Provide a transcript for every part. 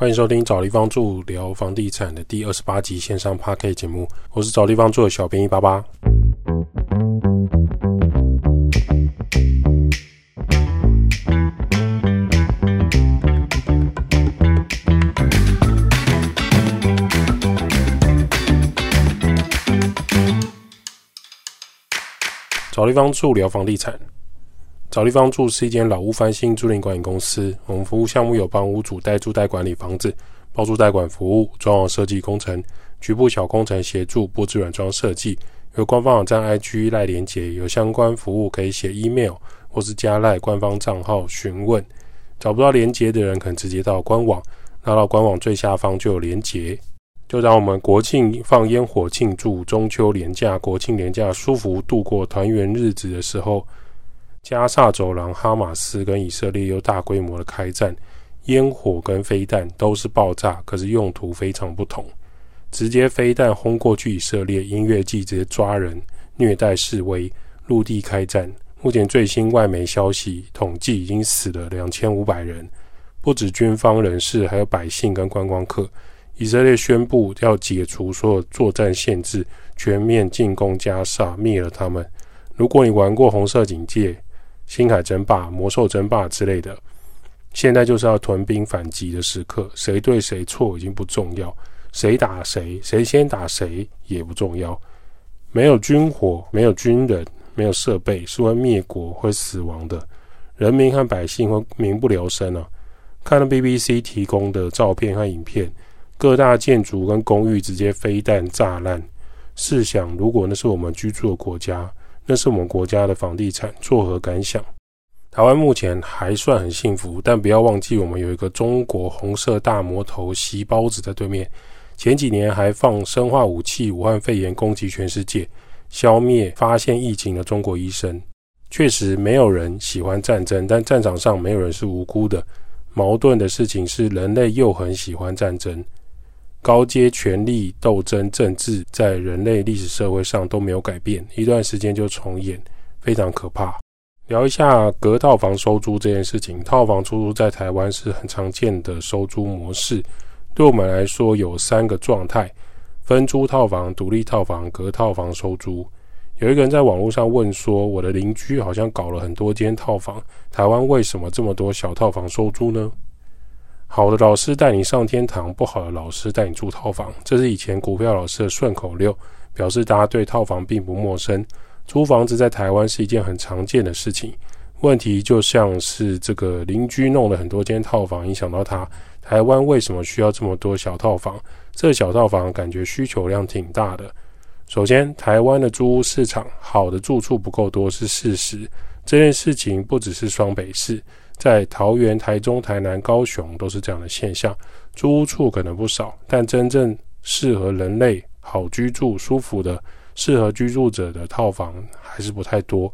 欢迎收听找地方住聊房地产的第二十八集线上 p a r k 节目，我是找地方住的小编一八八。找地方住聊房地产。找地方住是一间老屋翻新租赁管理公司。我们服务项目有帮屋主代租代管理房子、包租代管服务、装潢设计工程、局部小工程协助、布置软装设计。有官方网站 IG 赖连接，有相关服务可以写 email 或是加赖官方账号询问。找不到连接的人，可能直接到官网，拉到官网最下方就有连接。就让我们国庆放烟火庆祝中秋连假、国庆连假舒服度过团圆日子的时候。加萨走廊，哈马斯跟以色列又大规模的开战，烟火跟飞弹都是爆炸，可是用途非常不同。直接飞弹轰过去以色列，音乐季直接抓人，虐待示威，陆地开战。目前最新外媒消息统计，已经死了两千五百人，不止军方人士，还有百姓跟观光客。以色列宣布要解除所有作战限制，全面进攻加萨，灭了他们。如果你玩过红色警戒，星海争霸、魔兽争霸之类的，现在就是要屯兵反击的时刻。谁对谁错已经不重要，谁打谁，谁先打谁也不重要。没有军火，没有军人，没有设备，是会灭国、会死亡的。人民和百姓会民不聊生啊！看了 BBC 提供的照片和影片，各大建筑跟公寓直接飞弹炸烂。试想，如果那是我们居住的国家。那是我们国家的房地产作何感想？台湾目前还算很幸福，但不要忘记我们有一个中国红色大魔头袭包子在对面。前几年还放生化武器，武汉肺炎攻击全世界，消灭发现疫情的中国医生。确实没有人喜欢战争，但战场上没有人是无辜的。矛盾的事情是，人类又很喜欢战争。高阶权力斗争政治在人类历史社会上都没有改变，一段时间就重演，非常可怕。聊一下隔套房收租这件事情，套房出租在台湾是很常见的收租模式。对我们来说，有三个状态：分租套房、独立套房、隔套房收租。有一个人在网络上问说：“我的邻居好像搞了很多间套房，台湾为什么这么多小套房收租呢？”好的老师带你上天堂，不好的老师带你住套房，这是以前股票老师的顺口溜，表示大家对套房并不陌生。租房子在台湾是一件很常见的事情。问题就像是这个邻居弄了很多间套房，影响到他。台湾为什么需要这么多小套房？这小套房感觉需求量挺大的。首先，台湾的租屋市场好的住处不够多是事实。这件事情不只是双北市。在桃园、台中、台南、高雄都是这样的现象，租屋处可能不少，但真正适合人类好居住、舒服的、适合居住者的套房还是不太多，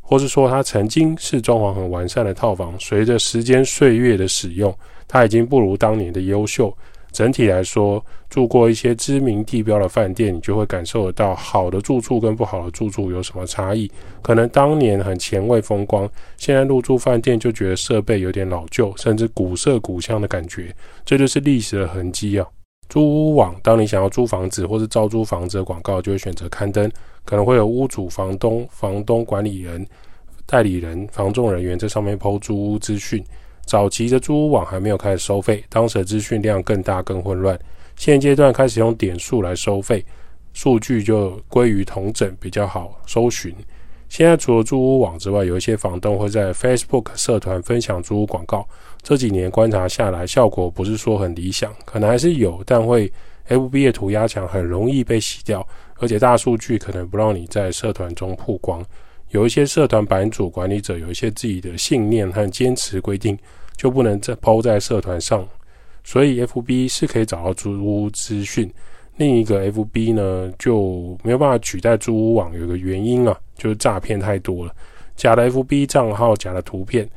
或是说它曾经是装潢很完善的套房，随着时间岁月的使用，它已经不如当年的优秀。整体来说，住过一些知名地标的饭店，你就会感受得到好的住处跟不好的住处有什么差异。可能当年很前卫风光，现在入住饭店就觉得设备有点老旧，甚至古色古香的感觉。这就是历史的痕迹啊！租屋网，当你想要租房子或是招租房子的广告，就会选择刊登，可能会有屋主、房东、房东管理人、代理人、房仲人员在上面抛租屋资讯。早期的租屋网还没有开始收费，当时的资讯量更大、更混乱。现阶段开始用点数来收费，数据就归于同整，比较好搜寻。现在除了租屋网之外，有一些房东会在 Facebook 社团分享租屋广告。这几年观察下来，效果不是说很理想，可能还是有，但会 FB 的涂鸦墙很容易被洗掉，而且大数据可能不让你在社团中曝光。有一些社团版主管理者有一些自己的信念和坚持规定。就不能再抛在社团上，所以 F B 是可以找到租屋资讯。另一个 F B 呢就没有办法取代租屋网，有个原因啊，就是诈骗太多了，假的 F B 账号、假的图片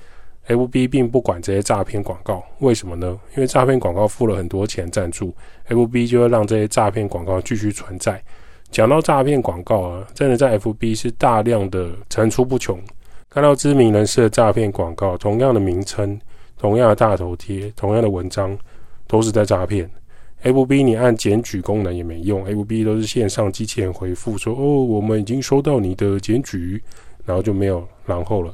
，F B 并不管这些诈骗广告。为什么呢？因为诈骗广告付了很多钱赞助，F B 就会让这些诈骗广告继续存在。讲到诈骗广告啊，真的在 F B 是大量的层出不穷，看到知名人士的诈骗广告，同样的名称。同样的大头贴，同样的文章，都是在诈骗。FB 你按检举功能也没用，FB 都是线上机器人回复说：“哦，我们已经收到你的检举。”然后就没有然后了。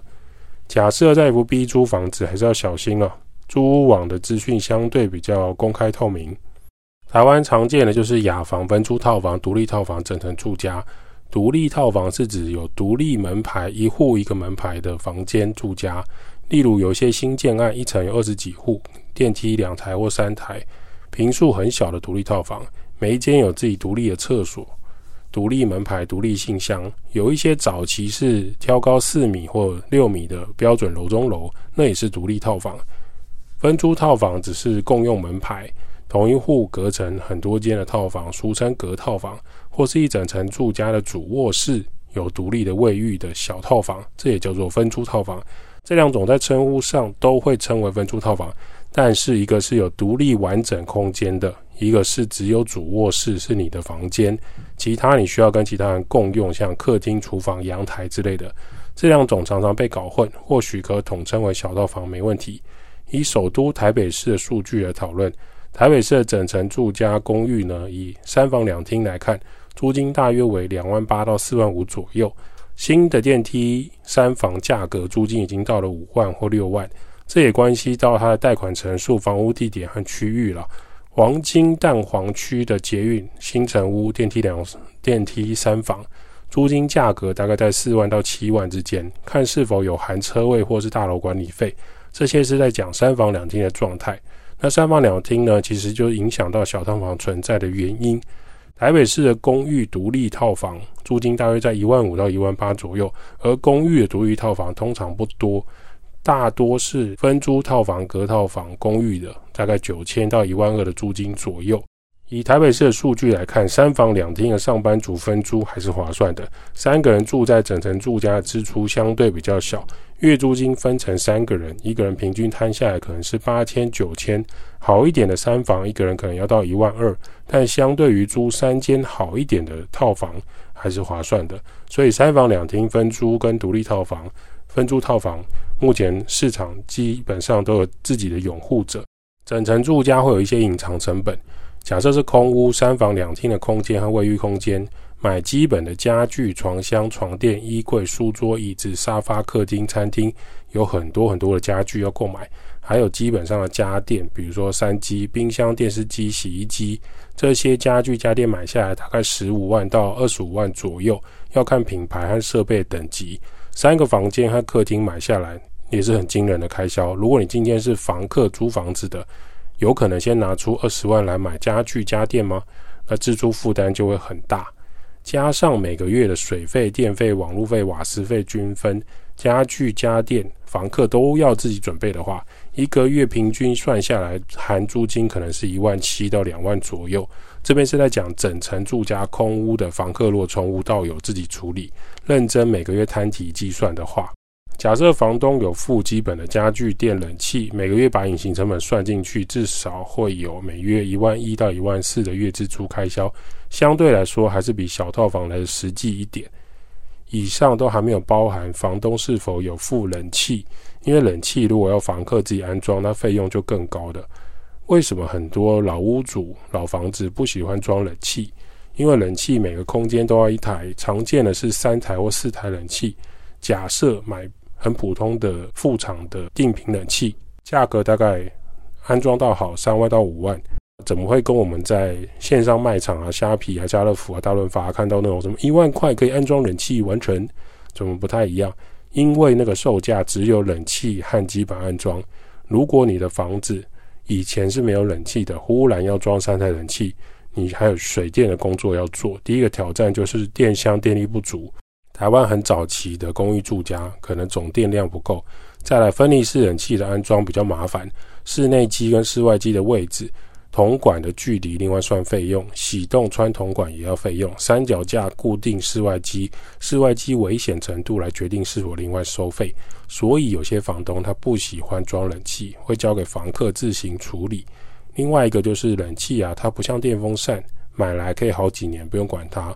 假设在 FB 租房子，还是要小心啊。租屋网的资讯相对比较公开透明。台湾常见的就是雅房、分租套房、独立套房、整层住家。独立套房是指有独立门牌、一户一个门牌的房间住家。例如有些新建案，一层有二十几户，电梯两台或三台，平数很小的独立套房，每一间有自己独立的厕所。独立门牌、独立信箱，有一些早期是挑高四米或六米的标准楼中楼，那也是独立套房。分租套房只是共用门牌，同一户隔成很多间的套房，俗称隔套房，或是一整层住家的主卧室有独立的卫浴的小套房，这也叫做分租套房。这两种在称呼上都会称为分租套房，但是一个是有独立完整空间的。一个是只有主卧室是你的房间，其他你需要跟其他人共用，像客厅、厨房、阳台之类的。这两种常常被搞混，或许可统称为小套房，没问题。以首都台北市的数据来讨论，台北市的整层住家公寓呢，以三房两厅来看，租金大约为两万八到四万五左右。新的电梯三房价格租金已经到了五万或六万，这也关系到它的贷款成数、房屋地点和区域了。黄金蛋黄区的捷运新城屋电梯两电梯三房，租金价格大概在四万到七万之间，看是否有含车位或是大楼管理费。这些是在讲三房两厅的状态。那三房两厅呢，其实就影响到小套房存在的原因。台北市的公寓独立套房租金大约在一万五到一万八左右，而公寓的独立套房通常不多。大多是分租套房、隔套房、公寓的，大概九千到一万二的租金左右。以台北市的数据来看，三房两厅的上班族分租还是划算的。三个人住在整层住家的支出相对比较小，月租金分成三个人，一个人平均摊下来可能是八千九千。好一点的三房，一个人可能要到一万二，但相对于租三间好一点的套房还是划算的。所以三房两厅分租跟独立套房。分租套房，目前市场基本上都有自己的拥护者。整层住家会有一些隐藏成本。假设是空屋，三房两厅的空间和卫浴空间，买基本的家具、床箱、床垫、衣柜、书桌、椅子、沙发、客厅、餐厅，有很多很多的家具要购买。还有基本上的家电，比如说三机、冰箱、电视机、洗衣机，这些家具家电买下来大概十五万到二十五万左右，要看品牌和设备等级。三个房间和客厅买下来也是很惊人的开销。如果你今天是房客租房子的，有可能先拿出二十万来买家具家电吗？那支出负担就会很大。加上每个月的水费、电费、网络费、瓦斯费均分，家具家电房客都要自己准备的话，一个月平均算下来，含租金可能是一万七到两万左右。这边是在讲整层住家空屋的房客，若从无到有自己处理，认真每个月摊体计算的话，假设房东有付基本的家具、电、冷气，每个月把隐形成本算进去，至少会有每月一万一到一万四的月支出开销，相对来说还是比小套房来的实际一点。以上都还没有包含房东是否有付冷气，因为冷气如果要房客自己安装，那费用就更高的。为什么很多老屋主、老房子不喜欢装冷气？因为冷气每个空间都要一台，常见的是三台或四台冷气。假设买很普通的副厂的定频冷气，价格大概安装到好三万到五万，怎么会跟我们在线上卖场啊、虾皮啊、家乐福啊、大润发看到那种什么一万块可以安装冷气完成，怎么不太一样？因为那个售价只有冷气和基本安装。如果你的房子，以前是没有冷气的，忽然要装三台冷气，你还有水电的工作要做。第一个挑战就是电箱电力不足，台湾很早期的公寓住家可能总电量不够。再来分离式冷气的安装比较麻烦，室内机跟室外机的位置。铜管的距离另外算费用，洗洞穿铜管也要费用，三脚架固定室外机，室外机危险程度来决定是否另外收费。所以有些房东他不喜欢装冷气，会交给房客自行处理。另外一个就是冷气啊，它不像电风扇，买来可以好几年不用管它。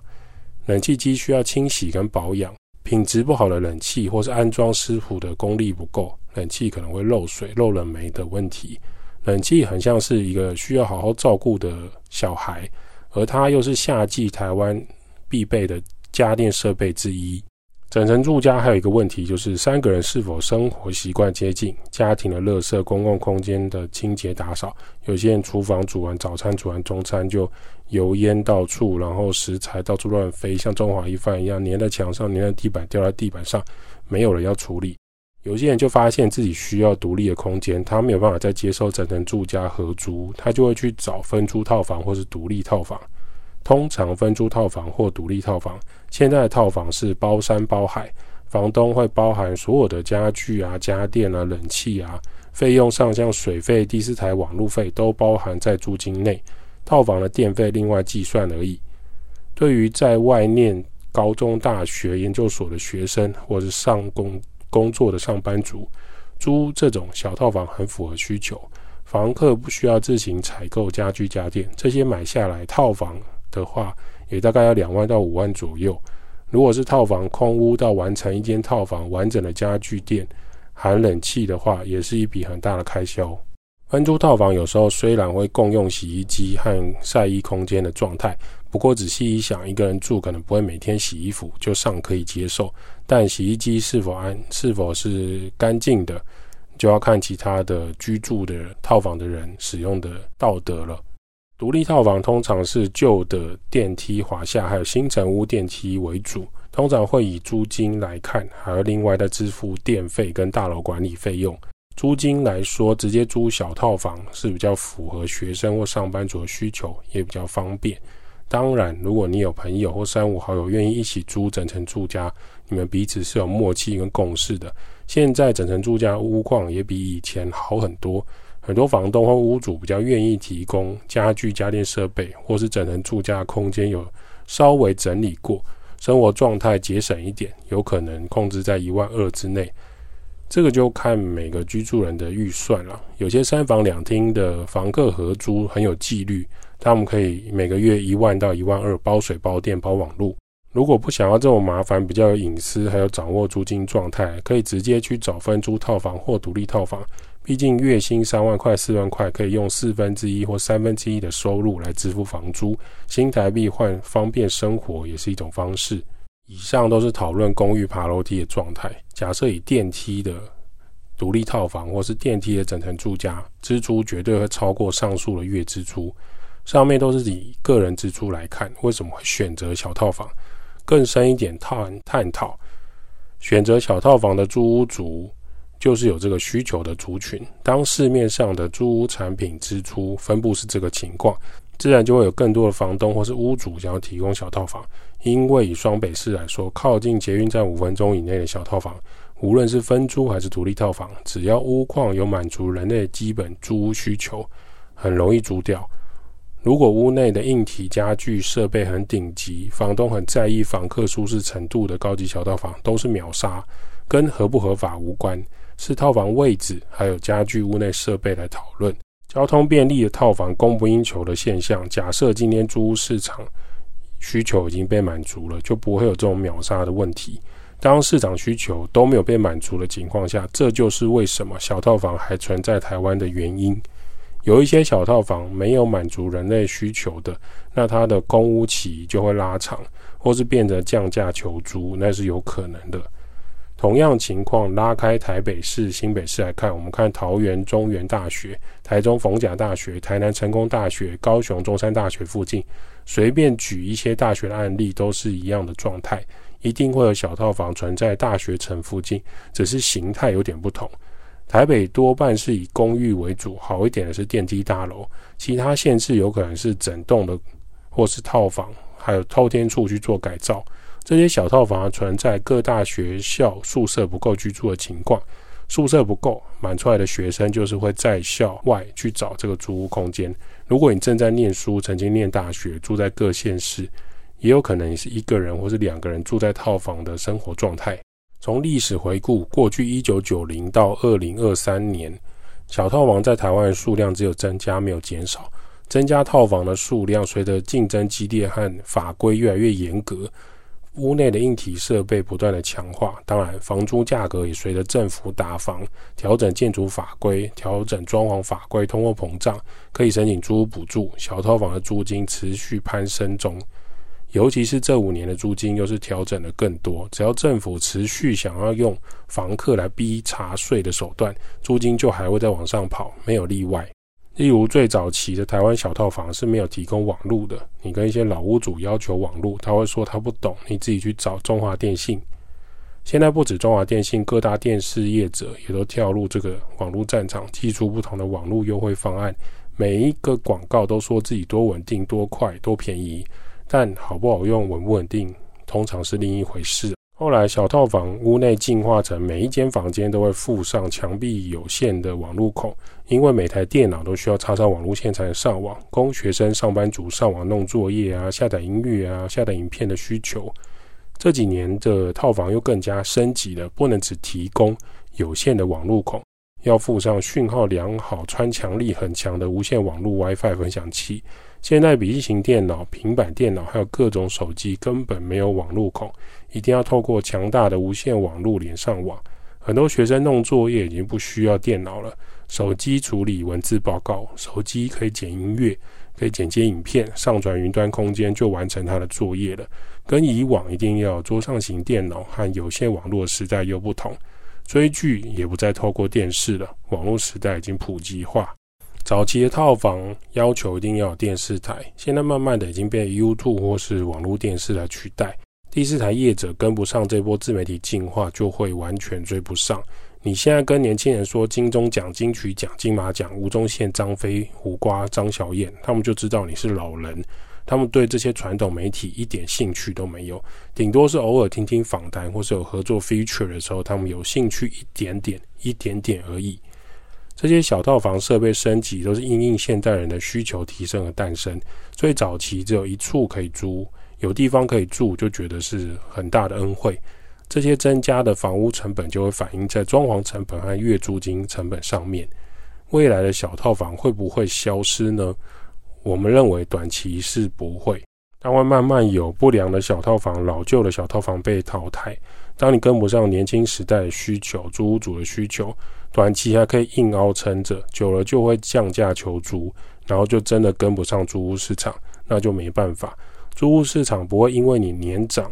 冷气机需要清洗跟保养，品质不好的冷气或是安装师傅的功力不够，冷气可能会漏水、漏冷媒的问题。冷气很像是一个需要好好照顾的小孩，而它又是夏季台湾必备的家电设备之一。整层住家还有一个问题，就是三个人是否生活习惯接近，家庭的垃圾、公共空间的清洁打扫。有些人厨房煮完早餐、煮完中餐就油烟到处，然后食材到处乱飞，像中华一饭一样粘在墙上、粘在地板、掉在地板上，没有人要处理。有些人就发现自己需要独立的空间，他没有办法再接受整层住家合租，他就会去找分租套房或是独立套房。通常分租套房或独立套房，现在的套房是包山包海，房东会包含所有的家具啊、家电啊、冷气啊，费用上像水费、第四台网路费都包含在租金内，套房的电费另外计算而已。对于在外念高中、大学、研究所的学生，或是上工工作的上班族，租这种小套房很符合需求，房客不需要自行采购家具家电，这些买下来套房。的话，也大概要两万到五万左右。如果是套房空屋到完成一间套房完整的家具店，含冷气的话，也是一笔很大的开销。分租套房有时候虽然会共用洗衣机和晒衣空间的状态，不过仔细一想，一个人住可能不会每天洗衣服，就尚可以接受。但洗衣机是否安是否是干净的，就要看其他的居住的套房的人使用的道德了。独立套房通常是旧的电梯华夏，还有新城屋电梯为主，通常会以租金来看，还要另外再支付电费跟大楼管理费用。租金来说，直接租小套房是比较符合学生或上班族的需求，也比较方便。当然，如果你有朋友或三五好友愿意一起租整层住家，你们彼此是有默契跟共识的。现在整层住家屋况也比以前好很多。很多房东或屋主比较愿意提供家具、家电设备，或是整层住家空间有稍微整理过，生活状态节省一点，有可能控制在一万二之内。这个就看每个居住人的预算了。有些三房两厅的房客合租很有纪律，他们可以每个月一万到一万二包水、包电、包网路。如果不想要这么麻烦，比较有隐私，还有掌握租金状态，可以直接去找分租套房或独立套房。毕竟月薪三万块、四万块，可以用四分之一或三分之一的收入来支付房租，新台币换方便生活也是一种方式。以上都是讨论公寓爬楼梯的状态。假设以电梯的独立套房或是电梯的整层住家，支出绝对会超过上述的月支出。上面都是以个人支出来看，为什么会选择小套房？更深一点探探讨，选择小套房的租屋族。就是有这个需求的族群，当市面上的租屋产品支出分布是这个情况，自然就会有更多的房东或是屋主想要提供小套房。因为以双北市来说，靠近捷运站五分钟以内的小套房，无论是分租还是独立套房，只要屋况有满足人类基本租屋需求，很容易租掉。如果屋内的硬体家具设备很顶级，房东很在意房客舒适程度的高级小套房，都是秒杀，跟合不合法无关。是套房位置，还有家具、屋内设备来讨论。交通便利的套房供不应求的现象，假设今天租屋市场需求已经被满足了，就不会有这种秒杀的问题。当市场需求都没有被满足的情况下，这就是为什么小套房还存在台湾的原因。有一些小套房没有满足人类需求的，那它的公屋期就会拉长，或是变得降价求租，那是有可能的。同样情况，拉开台北市、新北市来看，我们看桃园中原大学、台中逢甲大学、台南成功大学、高雄中山大学附近，随便举一些大学的案例，都是一样的状态，一定会有小套房存在大学城附近，只是形态有点不同。台北多半是以公寓为主，好一点的是电梯大楼，其他县市有可能是整栋的，或是套房，还有透天处去做改造。这些小套房存在各大学校宿舍不够居住的情况，宿舍不够满出来的学生就是会在校外去找这个租屋空间。如果你正在念书，曾经念大学，住在各县市，也有可能你是一个人或是两个人住在套房的生活状态。从历史回顾，过去一九九零到二零二三年，小套房在台湾的数量只有增加，没有减少。增加套房的数量，随着竞争激烈和法规越来越严格。屋内的硬体设备不断的强化，当然房租价格也随着政府打房、调整建筑法规、调整装潢法规、通货膨胀，可以申请租屋补助，小套房的租金持续攀升中。尤其是这五年的租金又是调整的更多，只要政府持续想要用房客来逼查税的手段，租金就还会再往上跑，没有例外。例如最早期的台湾小套房是没有提供网路的，你跟一些老屋主要求网路，他会说他不懂，你自己去找中华电信。现在不止中华电信，各大电视业者也都跳入这个网络战场，寄出不同的网络优惠方案，每一个广告都说自己多稳定、多快、多便宜。但好不好用、稳不稳定，通常是另一回事。后来小套房屋内进化成每一间房间都会附上墙壁有线的网路孔，因为每台电脑都需要插上网路线才能上网，供学生、上班族上网弄作业啊、下载音乐啊、下载影片的需求。这几年的套房又更加升级了，不能只提供有线的网路孔，要附上讯号良好、穿墙力很强的无线网路 WiFi 分享器。现在笔记型电脑、平板电脑还有各种手机根本没有网路孔，一定要透过强大的无线网路连上网。很多学生弄作业已经不需要电脑了，手机处理文字报告，手机可以剪音乐，可以剪接影片，上传云端空间就完成他的作业了。跟以往一定要桌上型电脑和有线网络时代又不同，追剧也不再透过电视了，网络时代已经普及化。早期的套房要求一定要有电视台，现在慢慢的已经被 YouTube 或是网络电视来取代。第四台业者跟不上这波自媒体进化，就会完全追不上。你现在跟年轻人说金钟奖、金曲奖、金马奖、吴宗宪、张飞、胡瓜、张小燕，他们就知道你是老人。他们对这些传统媒体一点兴趣都没有，顶多是偶尔听听访谈或是有合作 feature 的时候，他们有兴趣一点点、一点点而已。这些小套房设备升级都是因应现代人的需求提升而诞生，所以早期只有一处可以租，有地方可以住，就觉得是很大的恩惠。这些增加的房屋成本就会反映在装潢成本和月租金成本上面。未来的小套房会不会消失呢？我们认为短期是不会，但会慢慢有不良的小套房、老旧的小套房被淘汰。当你跟不上年轻时代的需求，租屋主的需求。短期还可以硬凹撑着，久了就会降价求租，然后就真的跟不上租屋市场，那就没办法。租屋市场不会因为你年长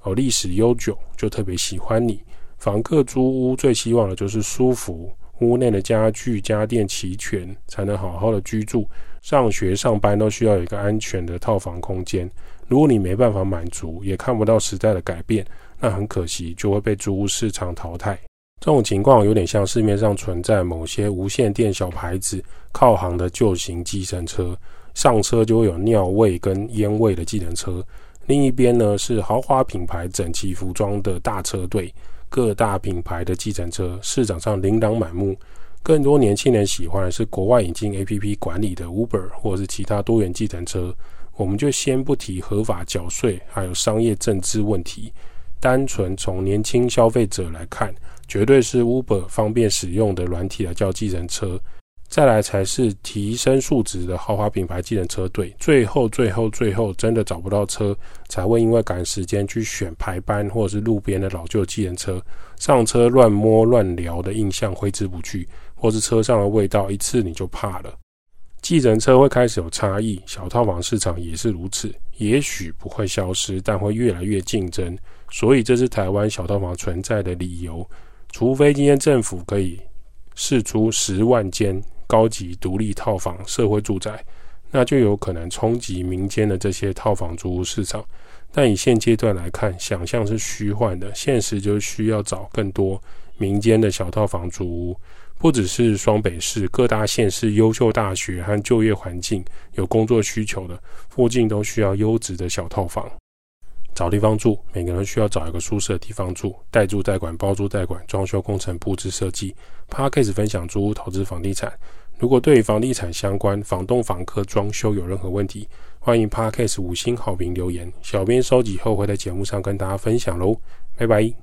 哦历史悠久就特别喜欢你。房客租屋最希望的就是舒服，屋内的家具家电齐全，才能好好的居住。上学上班都需要有一个安全的套房空间。如果你没办法满足，也看不到时代的改变，那很可惜就会被租屋市场淘汰。这种情况有点像市面上存在某些无线电小牌子靠行的旧型计程车，上车就会有尿味跟烟味的计程车。另一边呢是豪华品牌整齐服装的大车队，各大品牌的计程车市场上琳琅满目。更多年轻人喜欢的是国外引进 APP 管理的 Uber 或是其他多元计程车。我们就先不提合法缴税还有商业政治问题，单纯从年轻消费者来看。绝对是 Uber 方便使用的软体来叫计程车，再来才是提升素质的豪华品牌计程车队，最后最后最后真的找不到车，才会因为赶时间去选排班或者是路边的老旧计程车，上车乱摸乱聊的印象挥之不去，或是车上的味道一次你就怕了。计程车会开始有差异，小套房市场也是如此，也许不会消失，但会越来越竞争，所以这是台湾小套房存在的理由。除非今天政府可以试出十万间高级独立套房社会住宅，那就有可能冲击民间的这些套房租屋市场。但以现阶段来看，想象是虚幻的，现实就需要找更多民间的小套房租屋，不只是双北市各大县市优秀大学和就业环境有工作需求的附近，都需要优质的小套房。找地方住，每个人需要找一个舒适的地方住。代住代管、包租代管、装修工程、布置设计。p a r k a s e 分享租屋投资房地产。如果对房地产相关、房东、房客、装修有任何问题，欢迎 p a r k a s e 五星好评留言，小编收集后会在节目上跟大家分享喽。拜拜。